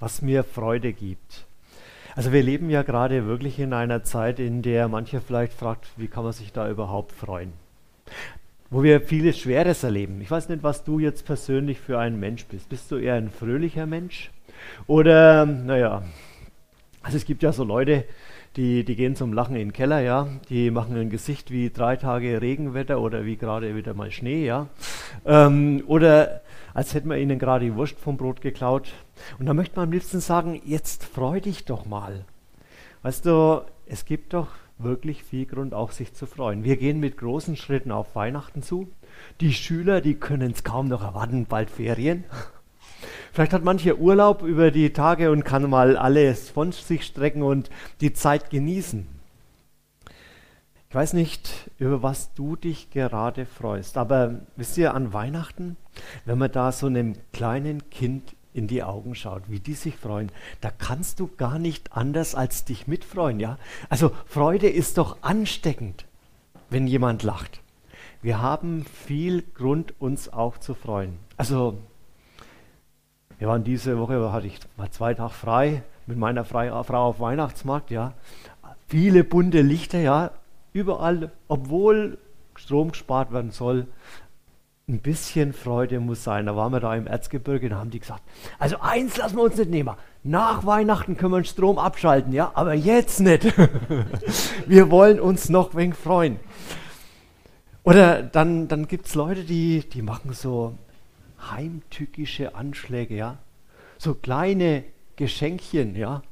was mir Freude gibt. Also wir leben ja gerade wirklich in einer Zeit, in der mancher vielleicht fragt, wie kann man sich da überhaupt freuen? Wo wir vieles Schweres erleben. Ich weiß nicht, was du jetzt persönlich für ein Mensch bist. Bist du eher ein fröhlicher Mensch? Oder, naja, also es gibt ja so Leute, die, die gehen zum Lachen in den Keller, ja. Die machen ein Gesicht wie drei Tage Regenwetter oder wie gerade wieder mal Schnee, ja. Ähm, oder als hätte man ihnen gerade die Wurst vom Brot geklaut. Und da möchte man am liebsten sagen, jetzt freu dich doch mal. Weißt du, es gibt doch wirklich viel Grund, auch sich zu freuen. Wir gehen mit großen Schritten auf Weihnachten zu. Die Schüler, die können es kaum noch erwarten, bald Ferien. Vielleicht hat mancher Urlaub über die Tage und kann mal alles von sich strecken und die Zeit genießen. Ich weiß nicht, über was du dich gerade freust, aber wisst ihr, an Weihnachten, wenn man da so einem kleinen Kind in die Augen schaut, wie die sich freuen, da kannst du gar nicht anders als dich mitfreuen, ja? Also Freude ist doch ansteckend, wenn jemand lacht. Wir haben viel Grund, uns auch zu freuen. Also wir waren diese Woche, hatte ich mal zwei Tage frei mit meiner Frau auf Weihnachtsmarkt, ja. Viele bunte Lichter, ja überall, obwohl Strom gespart werden soll, ein bisschen Freude muss sein. Da waren wir da im Erzgebirge, da haben die gesagt, also eins lassen wir uns nicht nehmen. Nach Weihnachten können wir den Strom abschalten, ja, aber jetzt nicht. wir wollen uns noch wenig freuen. Oder dann, dann gibt es Leute, die, die machen so heimtückische Anschläge, ja. So kleine Geschenkchen, ja.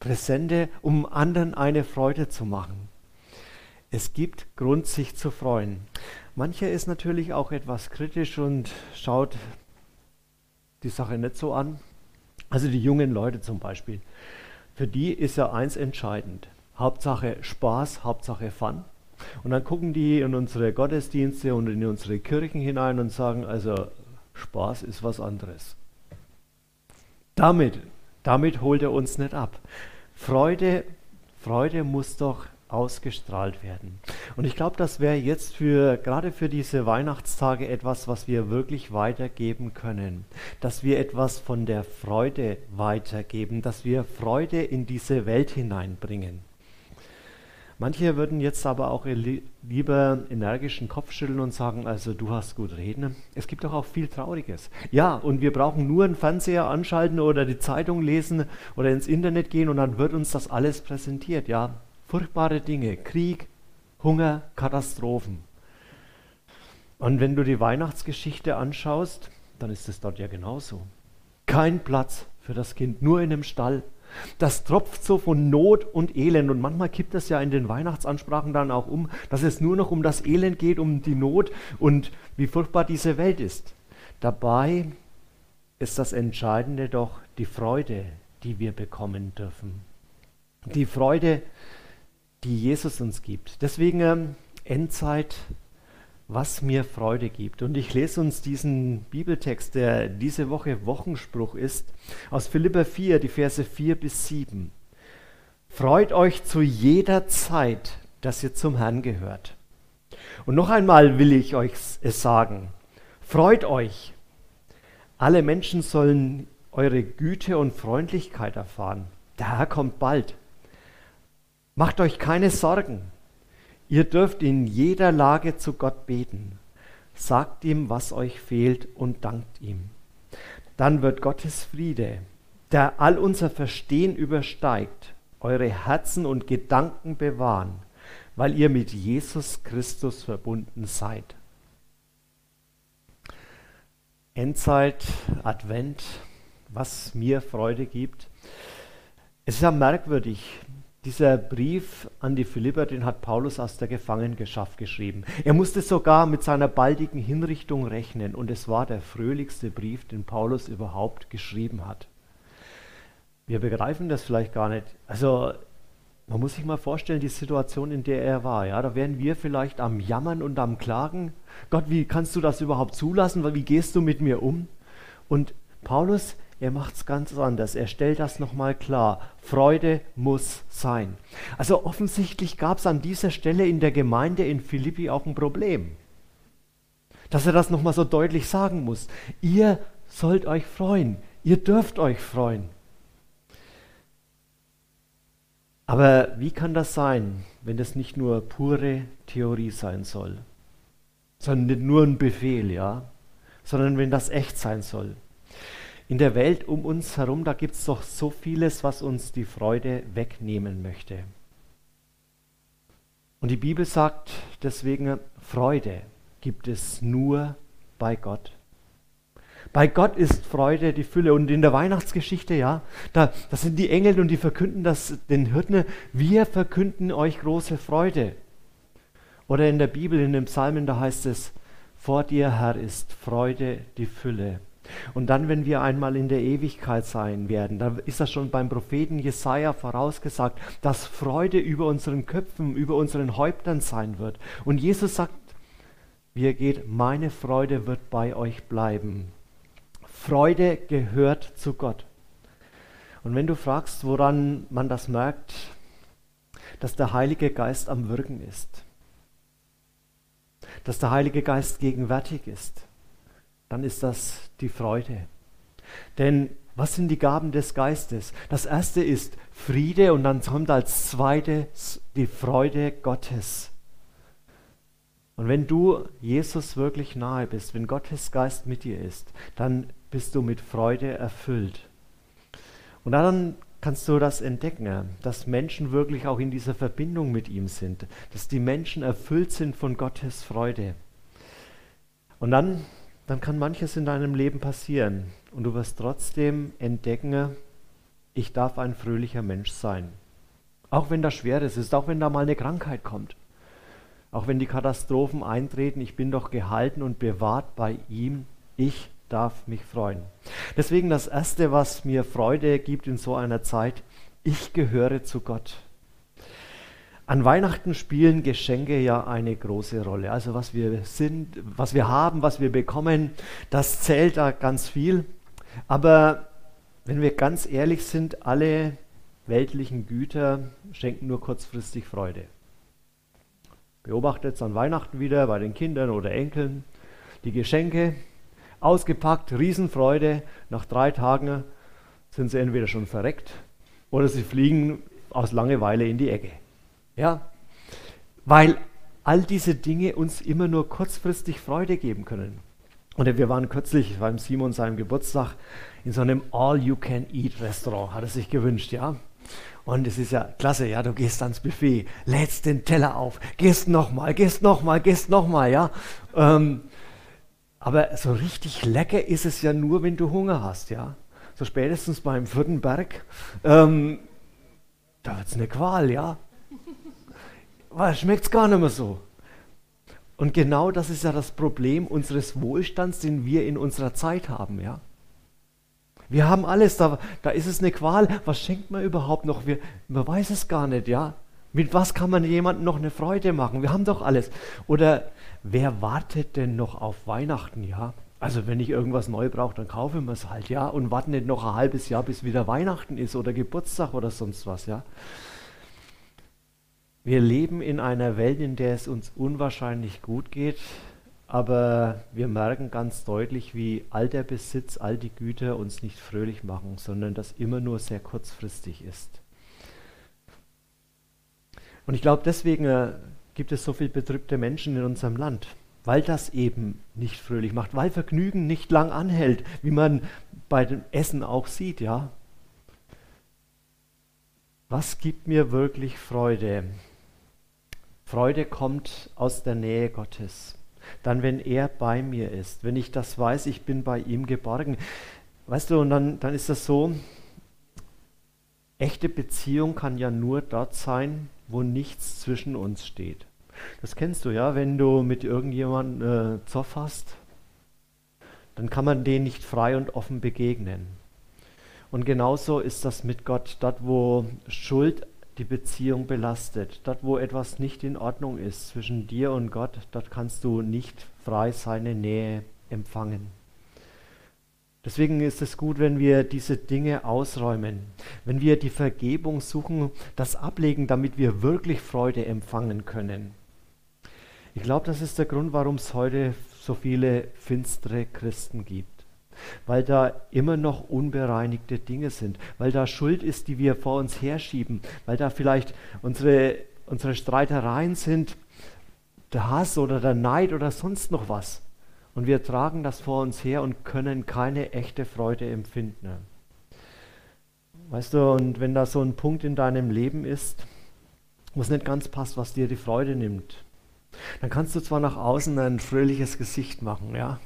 Präsente, um anderen eine Freude zu machen. Es gibt Grund, sich zu freuen. Mancher ist natürlich auch etwas kritisch und schaut die Sache nicht so an. Also die jungen Leute zum Beispiel. Für die ist ja eins entscheidend. Hauptsache Spaß, Hauptsache Fun. Und dann gucken die in unsere Gottesdienste und in unsere Kirchen hinein und sagen, also Spaß ist was anderes. Damit, damit holt er uns nicht ab. Freude, Freude muss doch ausgestrahlt werden. Und ich glaube, das wäre jetzt für gerade für diese Weihnachtstage etwas, was wir wirklich weitergeben können, dass wir etwas von der Freude weitergeben, dass wir Freude in diese Welt hineinbringen. Manche würden jetzt aber auch lieber energischen Kopf schütteln und sagen, also du hast gut reden. Es gibt doch auch viel Trauriges. Ja, und wir brauchen nur einen Fernseher anschalten oder die Zeitung lesen oder ins Internet gehen und dann wird uns das alles präsentiert. Ja, furchtbare Dinge, Krieg, Hunger, Katastrophen. Und wenn du die Weihnachtsgeschichte anschaust, dann ist es dort ja genauso. Kein Platz für das Kind, nur in einem Stall. Das tropft so von Not und Elend. Und manchmal kippt das ja in den Weihnachtsansprachen dann auch um, dass es nur noch um das Elend geht, um die Not und wie furchtbar diese Welt ist. Dabei ist das Entscheidende doch die Freude, die wir bekommen dürfen. Die Freude, die Jesus uns gibt. Deswegen ähm, Endzeit, was mir Freude gibt. Und ich lese uns diesen Bibeltext, der diese Woche Wochenspruch ist, aus Philippa 4, die Verse 4 bis 7. Freut euch zu jeder Zeit, dass ihr zum Herrn gehört. Und noch einmal will ich euch es sagen. Freut euch. Alle Menschen sollen eure Güte und Freundlichkeit erfahren. Der Herr kommt bald. Macht euch keine Sorgen. Ihr dürft in jeder Lage zu Gott beten. Sagt ihm, was euch fehlt und dankt ihm. Dann wird Gottes Friede, der all unser Verstehen übersteigt, eure Herzen und Gedanken bewahren, weil ihr mit Jesus Christus verbunden seid. Endzeit, Advent, was mir Freude gibt. Es ist ja merkwürdig, dieser Brief an die Philipper, den hat Paulus aus der Gefangenschaft geschrieben. Er musste sogar mit seiner baldigen Hinrichtung rechnen und es war der fröhlichste Brief, den Paulus überhaupt geschrieben hat. Wir begreifen das vielleicht gar nicht. Also man muss sich mal vorstellen, die Situation, in der er war. Ja, da wären wir vielleicht am Jammern und am Klagen. Gott, wie kannst du das überhaupt zulassen? Wie gehst du mit mir um? Und Paulus, er macht es ganz anders. Er stellt das nochmal klar. Freude muss sein. Also offensichtlich gab es an dieser Stelle in der Gemeinde in Philippi auch ein Problem. Dass er das nochmal so deutlich sagen muss. Ihr sollt euch freuen. Ihr dürft euch freuen. Aber wie kann das sein, wenn das nicht nur pure Theorie sein soll, sondern nicht nur ein Befehl, ja, sondern wenn das echt sein soll? In der Welt um uns herum, da gibt es doch so vieles, was uns die Freude wegnehmen möchte. Und die Bibel sagt deswegen, Freude gibt es nur bei Gott. Bei Gott ist Freude die Fülle. Und in der Weihnachtsgeschichte, ja, da, das sind die Engel und die verkünden das den Hirten. Wir verkünden euch große Freude. Oder in der Bibel, in den Psalmen, da heißt es, vor dir, Herr, ist Freude die Fülle. Und dann, wenn wir einmal in der Ewigkeit sein werden, da ist das schon beim Propheten Jesaja vorausgesagt, dass Freude über unseren Köpfen, über unseren Häuptern sein wird. Und Jesus sagt, wie er geht, meine Freude wird bei euch bleiben. Freude gehört zu Gott. Und wenn du fragst, woran man das merkt, dass der Heilige Geist am Wirken ist, dass der Heilige Geist gegenwärtig ist, dann ist das die Freude. Denn was sind die Gaben des Geistes? Das erste ist Friede und dann kommt als zweites die Freude Gottes. Und wenn du Jesus wirklich nahe bist, wenn Gottes Geist mit dir ist, dann bist du mit Freude erfüllt. Und dann kannst du das entdecken, dass Menschen wirklich auch in dieser Verbindung mit ihm sind, dass die Menschen erfüllt sind von Gottes Freude. Und dann, dann kann manches in deinem Leben passieren und du wirst trotzdem entdecken, ich darf ein fröhlicher Mensch sein. Auch wenn das Schweres ist, auch wenn da mal eine Krankheit kommt, auch wenn die Katastrophen eintreten, ich bin doch gehalten und bewahrt bei ihm. Ich darf mich freuen. Deswegen das Erste, was mir Freude gibt in so einer Zeit, ich gehöre zu Gott. An Weihnachten spielen Geschenke ja eine große Rolle. Also was wir sind, was wir haben, was wir bekommen, das zählt da ganz viel. Aber wenn wir ganz ehrlich sind, alle weltlichen Güter schenken nur kurzfristig Freude. Beobachtet es an Weihnachten wieder bei den Kindern oder Enkeln. Die Geschenke, ausgepackt, Riesenfreude. Nach drei Tagen sind sie entweder schon verreckt oder sie fliegen aus Langeweile in die Ecke. Ja, weil all diese Dinge uns immer nur kurzfristig Freude geben können. Und wir waren kürzlich beim Simon seinem Geburtstag in so einem All-You-Can-Eat-Restaurant, hat er sich gewünscht, ja. Und es ist ja klasse, ja, du gehst ans Buffet, lädst den Teller auf, gehst nochmal, gehst nochmal, gehst nochmal, ja. Ähm, aber so richtig lecker ist es ja nur, wenn du Hunger hast, ja. So spätestens beim vierten Berg, ähm, da wird es eine Qual, ja. Weil schmeckt es gar nicht mehr so. Und genau das ist ja das Problem unseres Wohlstands, den wir in unserer Zeit haben, ja. Wir haben alles, da, da ist es eine Qual. Was schenkt man überhaupt noch? Wir, man weiß es gar nicht, ja. Mit was kann man jemandem noch eine Freude machen? Wir haben doch alles. Oder wer wartet denn noch auf Weihnachten, ja? Also wenn ich irgendwas neu brauche, dann kaufe ich mir es halt, ja? Und warte nicht noch ein halbes Jahr, bis wieder Weihnachten ist oder Geburtstag oder sonst was, ja? Wir leben in einer Welt, in der es uns unwahrscheinlich gut geht, aber wir merken ganz deutlich, wie all der Besitz, all die Güter uns nicht fröhlich machen, sondern das immer nur sehr kurzfristig ist. Und ich glaube, deswegen äh, gibt es so viele betrübte Menschen in unserem Land, weil das eben nicht fröhlich macht, weil Vergnügen nicht lang anhält, wie man bei dem Essen auch sieht, ja. Was gibt mir wirklich Freude? Freude kommt aus der Nähe Gottes. Dann, wenn er bei mir ist, wenn ich das weiß, ich bin bei ihm geborgen. Weißt du, und dann, dann ist das so, echte Beziehung kann ja nur dort sein, wo nichts zwischen uns steht. Das kennst du ja, wenn du mit irgendjemandem äh, Zoff hast, dann kann man den nicht frei und offen begegnen. Und genauso ist das mit Gott. Dort, wo Schuld die Beziehung belastet, dort, wo etwas nicht in Ordnung ist zwischen dir und Gott, dort kannst du nicht frei seine Nähe empfangen. Deswegen ist es gut, wenn wir diese Dinge ausräumen, wenn wir die Vergebung suchen, das ablegen, damit wir wirklich Freude empfangen können. Ich glaube, das ist der Grund, warum es heute so viele finstere Christen gibt. Weil da immer noch unbereinigte Dinge sind, weil da Schuld ist, die wir vor uns herschieben, weil da vielleicht unsere, unsere Streitereien sind, der Hass oder der Neid oder sonst noch was. Und wir tragen das vor uns her und können keine echte Freude empfinden. Weißt du, und wenn da so ein Punkt in deinem Leben ist, wo es nicht ganz passt, was dir die Freude nimmt, dann kannst du zwar nach außen ein fröhliches Gesicht machen, ja.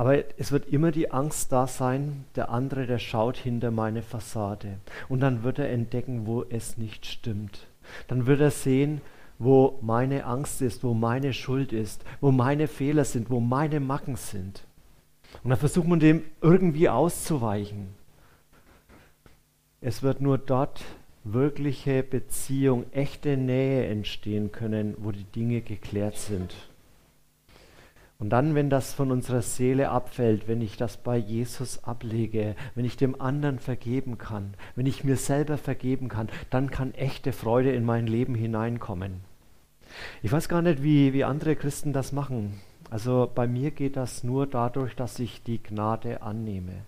Aber es wird immer die Angst da sein, der andere, der schaut hinter meine Fassade. Und dann wird er entdecken, wo es nicht stimmt. Dann wird er sehen, wo meine Angst ist, wo meine Schuld ist, wo meine Fehler sind, wo meine Macken sind. Und dann versucht man dem irgendwie auszuweichen. Es wird nur dort wirkliche Beziehung, echte Nähe entstehen können, wo die Dinge geklärt sind. Und dann, wenn das von unserer Seele abfällt, wenn ich das bei Jesus ablege, wenn ich dem anderen vergeben kann, wenn ich mir selber vergeben kann, dann kann echte Freude in mein Leben hineinkommen. Ich weiß gar nicht, wie, wie andere Christen das machen. Also bei mir geht das nur dadurch, dass ich die Gnade annehme.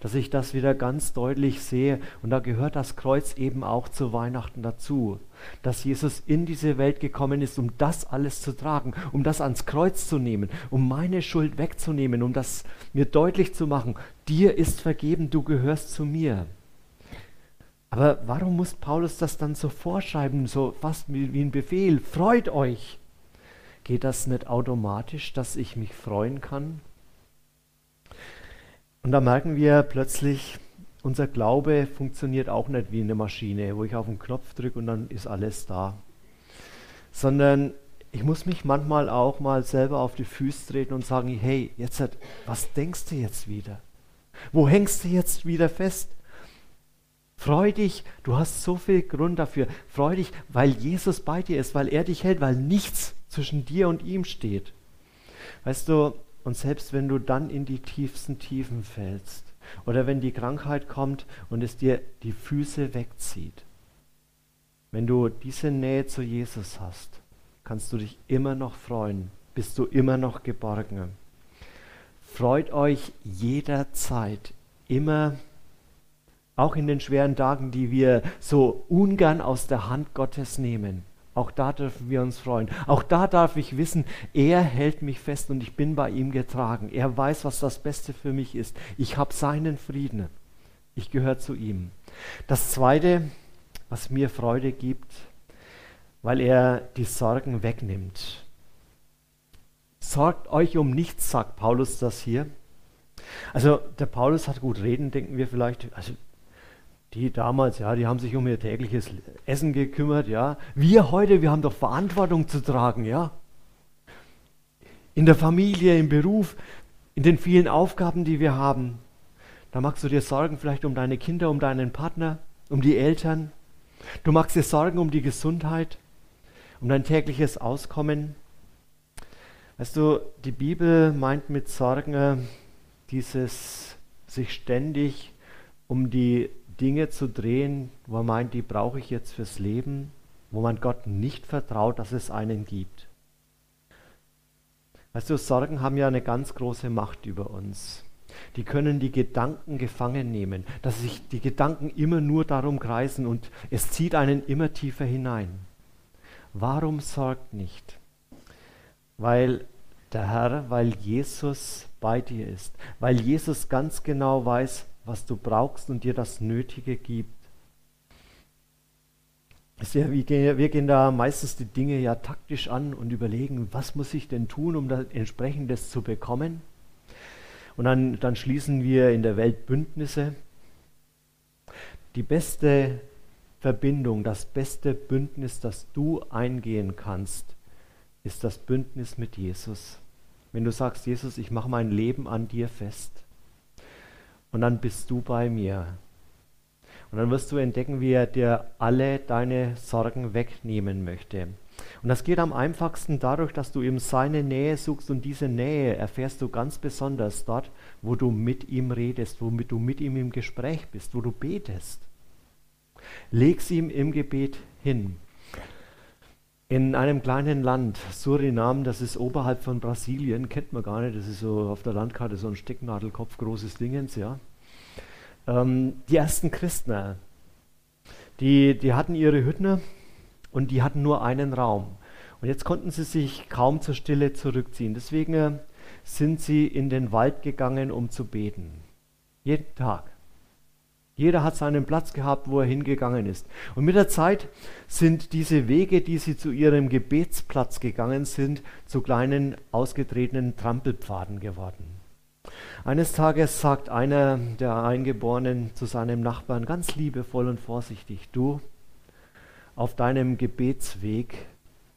Dass ich das wieder ganz deutlich sehe. Und da gehört das Kreuz eben auch zu Weihnachten dazu. Dass Jesus in diese Welt gekommen ist, um das alles zu tragen, um das ans Kreuz zu nehmen, um meine Schuld wegzunehmen, um das mir deutlich zu machen. Dir ist vergeben, du gehörst zu mir. Aber warum muss Paulus das dann so vorschreiben, so fast wie, ein Befehl? Freut euch! Geht das nicht automatisch, dass ich mich freuen kann? Und da merken wir plötzlich, unser Glaube funktioniert auch nicht wie eine Maschine, wo ich auf den Knopf drücke und dann ist alles da. Sondern ich muss mich manchmal auch mal selber auf die Füße treten und sagen, hey, jetzt, was denkst du jetzt wieder? Wo hängst du jetzt wieder fest? Freu dich, du hast so viel Grund dafür. Freu dich, weil Jesus bei dir ist, weil er dich hält, weil nichts zwischen dir und ihm steht. Weißt du, und selbst wenn du dann in die tiefsten Tiefen fällst oder wenn die Krankheit kommt und es dir die Füße wegzieht, wenn du diese Nähe zu Jesus hast, kannst du dich immer noch freuen, bist du immer noch geborgen. Freut euch jederzeit, immer auch in den schweren Tagen, die wir so ungern aus der Hand Gottes nehmen. Auch da dürfen wir uns freuen. Auch da darf ich wissen, er hält mich fest und ich bin bei ihm getragen. Er weiß, was das Beste für mich ist. Ich habe seinen Frieden. Ich gehöre zu ihm. Das Zweite, was mir Freude gibt, weil er die Sorgen wegnimmt. Sorgt euch um nichts, sagt Paulus das hier. Also der Paulus hat gut reden, denken wir vielleicht. Also die damals, ja, die haben sich um ihr tägliches Essen gekümmert, ja. Wir heute, wir haben doch Verantwortung zu tragen, ja. In der Familie, im Beruf, in den vielen Aufgaben, die wir haben. Da magst du dir Sorgen vielleicht um deine Kinder, um deinen Partner, um die Eltern. Du magst dir Sorgen um die Gesundheit, um dein tägliches Auskommen. Weißt du, die Bibel meint mit Sorgen dieses sich ständig um die Dinge zu drehen, wo man meint, die brauche ich jetzt fürs Leben, wo man Gott nicht vertraut, dass es einen gibt. Weißt du, Sorgen haben ja eine ganz große Macht über uns. Die können die Gedanken gefangen nehmen, dass sich die Gedanken immer nur darum kreisen und es zieht einen immer tiefer hinein. Warum sorgt nicht? Weil der Herr, weil Jesus bei dir ist, weil Jesus ganz genau weiß, was du brauchst und dir das Nötige gibt. Wir gehen da meistens die Dinge ja taktisch an und überlegen, was muss ich denn tun, um das entsprechendes zu bekommen? Und dann, dann schließen wir in der Welt Bündnisse. Die beste Verbindung, das beste Bündnis, das du eingehen kannst, ist das Bündnis mit Jesus. Wenn du sagst, Jesus, ich mache mein Leben an dir fest. Und dann bist du bei mir. Und dann wirst du entdecken, wie er dir alle deine Sorgen wegnehmen möchte. Und das geht am einfachsten dadurch, dass du ihm seine Nähe suchst und diese Nähe erfährst du ganz besonders dort, wo du mit ihm redest, womit du mit ihm im Gespräch bist, wo du betest. Leg's ihm im Gebet hin. In einem kleinen Land, Surinam, das ist oberhalb von Brasilien, kennt man gar nicht, das ist so auf der Landkarte so ein Stecknadelkopf großes Dingens, ja. Ähm, die ersten Christen, die, die hatten ihre Hütten und die hatten nur einen Raum. Und jetzt konnten sie sich kaum zur Stille zurückziehen. Deswegen äh, sind sie in den Wald gegangen, um zu beten. Jeden Tag. Jeder hat seinen Platz gehabt, wo er hingegangen ist. Und mit der Zeit sind diese Wege, die sie zu ihrem Gebetsplatz gegangen sind, zu kleinen ausgetretenen Trampelpfaden geworden. Eines Tages sagt einer der Eingeborenen zu seinem Nachbarn ganz liebevoll und vorsichtig, du, auf deinem Gebetsweg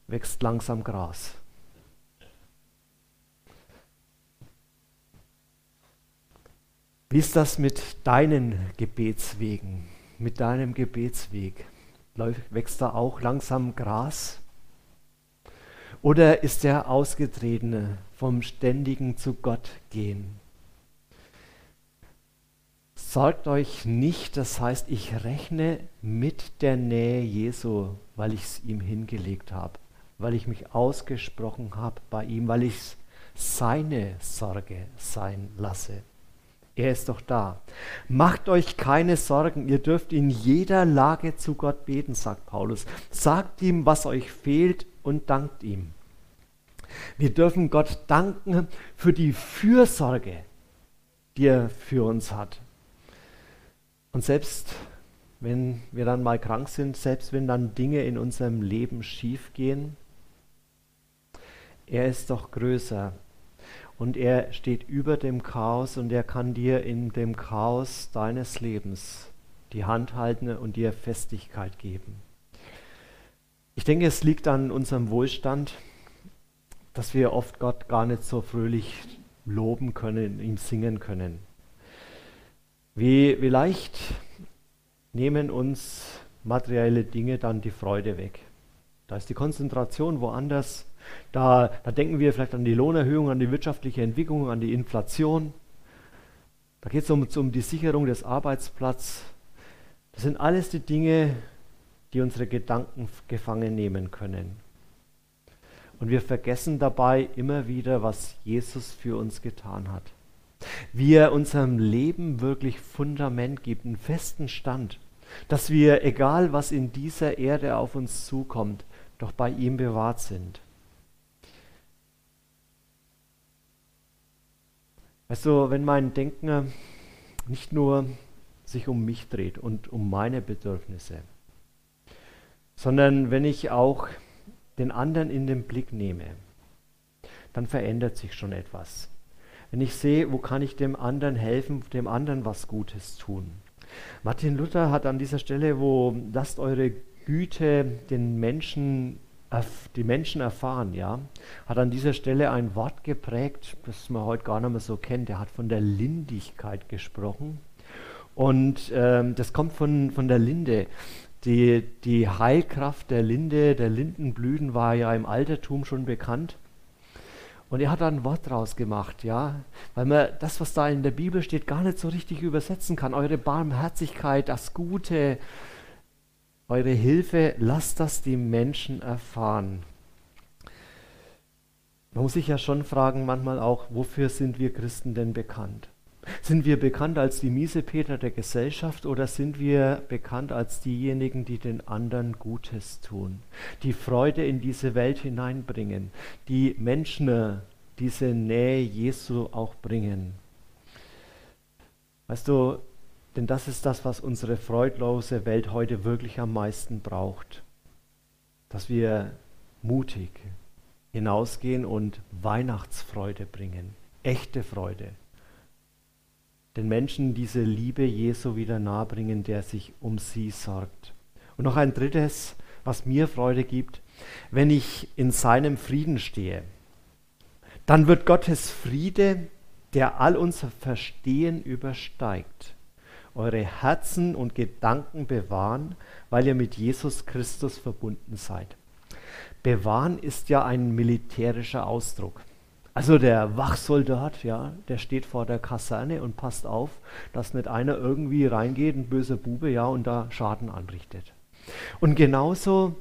wächst langsam Gras. Wie ist das mit deinen Gebetswegen, mit deinem Gebetsweg? Wächst da auch langsam Gras? Oder ist der Ausgetretene vom ständigen zu Gott gehen? Sorgt euch nicht, das heißt, ich rechne mit der Nähe Jesu, weil ich es ihm hingelegt habe, weil ich mich ausgesprochen habe bei ihm, weil ich seine Sorge sein lasse. Er ist doch da. Macht euch keine Sorgen, ihr dürft in jeder Lage zu Gott beten, sagt Paulus. Sagt ihm, was euch fehlt und dankt ihm. Wir dürfen Gott danken für die Fürsorge, die er für uns hat. Und selbst wenn wir dann mal krank sind, selbst wenn dann Dinge in unserem Leben schief gehen, er ist doch größer und er steht über dem Chaos und er kann dir in dem Chaos deines Lebens die Hand halten und dir Festigkeit geben. Ich denke, es liegt an unserem Wohlstand, dass wir oft Gott gar nicht so fröhlich loben können, ihm singen können. Wie, leicht nehmen uns materielle Dinge dann die Freude weg. Da ist die Konzentration woanders da, da denken wir vielleicht an die Lohnerhöhung, an die wirtschaftliche Entwicklung, an die Inflation. Da geht es um, um die Sicherung des Arbeitsplatzes. Das sind alles die Dinge, die unsere Gedanken gefangen nehmen können. Und wir vergessen dabei immer wieder, was Jesus für uns getan hat. Wie er unserem Leben wirklich Fundament gibt, einen festen Stand, dass wir, egal was in dieser Erde auf uns zukommt, doch bei ihm bewahrt sind. Weißt du, wenn mein Denken nicht nur sich um mich dreht und um meine Bedürfnisse, sondern wenn ich auch den anderen in den Blick nehme, dann verändert sich schon etwas. Wenn ich sehe, wo kann ich dem anderen helfen, dem anderen was Gutes tun. Martin Luther hat an dieser Stelle, wo lasst eure Güte den Menschen die Menschen erfahren, ja, hat an dieser Stelle ein Wort geprägt, das man heute gar nicht mehr so kennt. Er hat von der Lindigkeit gesprochen. Und ähm, das kommt von, von der Linde. Die, die Heilkraft der Linde, der Lindenblüten war ja im Altertum schon bekannt. Und er hat da ein Wort draus gemacht, ja, weil man das, was da in der Bibel steht, gar nicht so richtig übersetzen kann. Eure Barmherzigkeit, das Gute, eure Hilfe, lasst das die Menschen erfahren. Man muss sich ja schon fragen, manchmal auch, wofür sind wir Christen denn bekannt? Sind wir bekannt als die Miesepeter der Gesellschaft oder sind wir bekannt als diejenigen, die den anderen Gutes tun, die Freude in diese Welt hineinbringen, die Menschen diese Nähe Jesu auch bringen? Weißt du, denn das ist das, was unsere freudlose Welt heute wirklich am meisten braucht. Dass wir mutig hinausgehen und Weihnachtsfreude bringen. Echte Freude. Den Menschen diese Liebe Jesu wieder nahebringen, der sich um sie sorgt. Und noch ein drittes, was mir Freude gibt, wenn ich in seinem Frieden stehe, dann wird Gottes Friede der all unser Verstehen übersteigt, eure Herzen und Gedanken bewahren, weil ihr mit Jesus Christus verbunden seid. Bewahren ist ja ein militärischer Ausdruck. Also der Wachsoldat, ja, der steht vor der Kaserne und passt auf, dass nicht einer irgendwie reingeht, ein böser Bube, ja, und da Schaden anrichtet. Und genauso,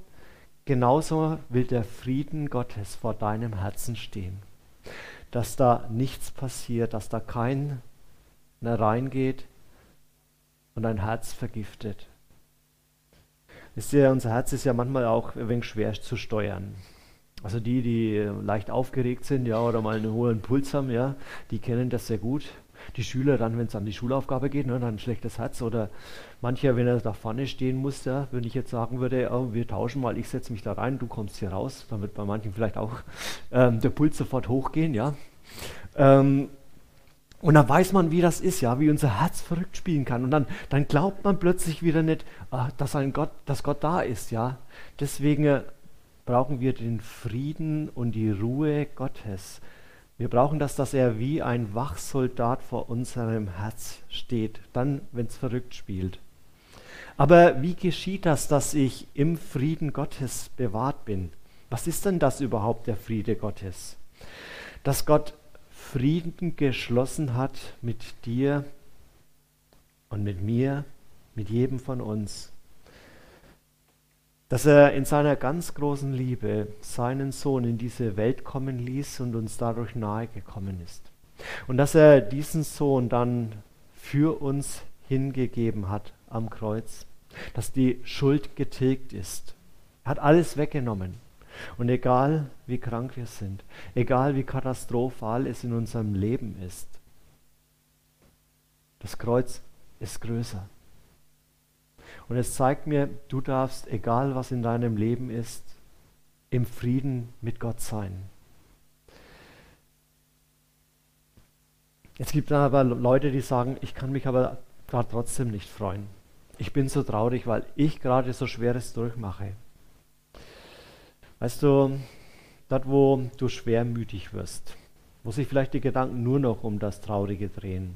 genauso will der Frieden Gottes vor deinem Herzen stehen. Dass da nichts passiert, dass da keiner reingeht und dein Herz vergiftet. Wisst ihr, unser Herz ist ja manchmal auch ein wenig schwer zu steuern. Also die, die leicht aufgeregt sind, ja, oder mal einen hohen Puls haben, ja, die kennen das sehr gut. Die Schüler dann, wenn es an die Schulaufgabe geht, ne, dann ein schlechtes Herz. Oder mancher, wenn er da vorne stehen muss, ja, wenn ich jetzt sagen würde, oh, wir tauschen mal, ich setze mich da rein, du kommst hier raus, dann wird bei manchen vielleicht auch ähm, der Puls sofort hochgehen, ja. Ähm, und dann weiß man, wie das ist, ja, wie unser Herz verrückt spielen kann. Und dann, dann glaubt man plötzlich wieder nicht, ah, dass, ein Gott, dass Gott da ist, ja. Deswegen äh, brauchen wir den Frieden und die Ruhe Gottes. Wir brauchen das, dass er wie ein Wachsoldat vor unserem Herz steht, dann, wenn es verrückt spielt. Aber wie geschieht das, dass ich im Frieden Gottes bewahrt bin? Was ist denn das überhaupt, der Friede Gottes? Dass Gott Frieden geschlossen hat mit dir und mit mir, mit jedem von uns dass er in seiner ganz großen Liebe seinen Sohn in diese Welt kommen ließ und uns dadurch nahe gekommen ist. Und dass er diesen Sohn dann für uns hingegeben hat am Kreuz, dass die Schuld getilgt ist. Er hat alles weggenommen. Und egal wie krank wir sind, egal wie katastrophal es in unserem Leben ist, das Kreuz ist größer. Und es zeigt mir, du darfst, egal was in deinem Leben ist, im Frieden mit Gott sein. Es gibt dann aber Leute, die sagen, ich kann mich aber gerade trotzdem nicht freuen. Ich bin so traurig, weil ich gerade so Schweres durchmache. Weißt du, dort wo du schwermütig wirst, wo sich vielleicht die Gedanken nur noch um das Traurige drehen,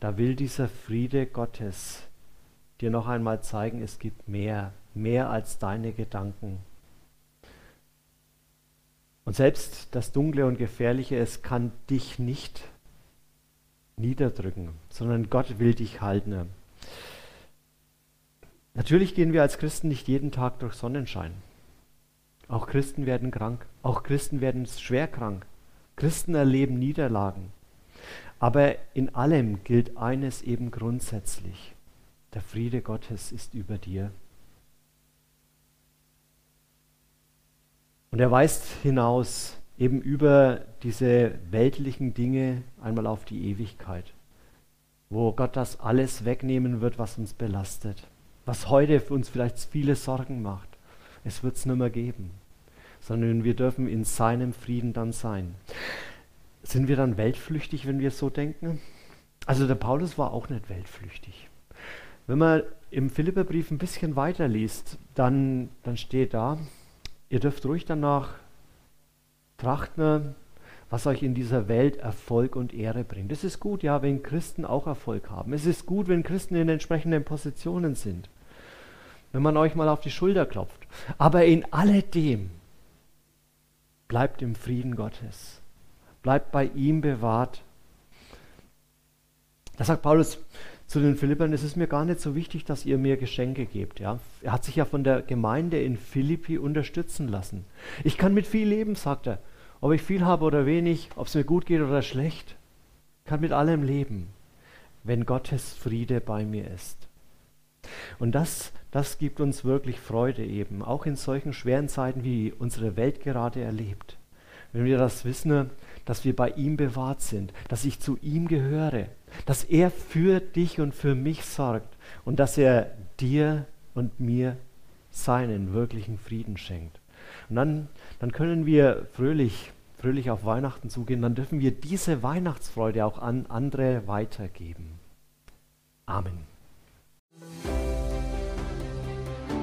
da will dieser Friede Gottes dir noch einmal zeigen, es gibt mehr, mehr als deine Gedanken. Und selbst das Dunkle und Gefährliche, es kann dich nicht niederdrücken, sondern Gott will dich halten. Natürlich gehen wir als Christen nicht jeden Tag durch Sonnenschein. Auch Christen werden krank, auch Christen werden schwer krank. Christen erleben Niederlagen. Aber in allem gilt eines eben grundsätzlich. Der Friede Gottes ist über dir. Und er weist hinaus eben über diese weltlichen Dinge einmal auf die Ewigkeit, wo Gott das alles wegnehmen wird, was uns belastet, was heute für uns vielleicht viele Sorgen macht. Es wird es nicht mehr geben, sondern wir dürfen in seinem Frieden dann sein. Sind wir dann weltflüchtig, wenn wir so denken? Also der Paulus war auch nicht weltflüchtig. Wenn man im Philipperbrief ein bisschen weiter liest, dann, dann steht da, ihr dürft ruhig danach trachten, was euch in dieser Welt Erfolg und Ehre bringt. Es ist gut, ja, wenn Christen auch Erfolg haben. Es ist gut, wenn Christen in entsprechenden Positionen sind. Wenn man euch mal auf die Schulter klopft. Aber in alledem bleibt im Frieden Gottes. Bleibt bei ihm bewahrt. Da sagt Paulus, zu den Philippern, es ist mir gar nicht so wichtig, dass ihr mir Geschenke gebt. Ja? Er hat sich ja von der Gemeinde in Philippi unterstützen lassen. Ich kann mit viel leben, sagt er. Ob ich viel habe oder wenig, ob es mir gut geht oder schlecht, kann mit allem leben, wenn Gottes Friede bei mir ist. Und das, das gibt uns wirklich Freude eben, auch in solchen schweren Zeiten, wie unsere Welt gerade erlebt. Wenn wir das wissen, dass wir bei ihm bewahrt sind, dass ich zu ihm gehöre, dass er für dich und für mich sorgt und dass er dir und mir seinen wirklichen Frieden schenkt. Und dann, dann können wir fröhlich, fröhlich auf Weihnachten zugehen, dann dürfen wir diese Weihnachtsfreude auch an andere weitergeben. Amen.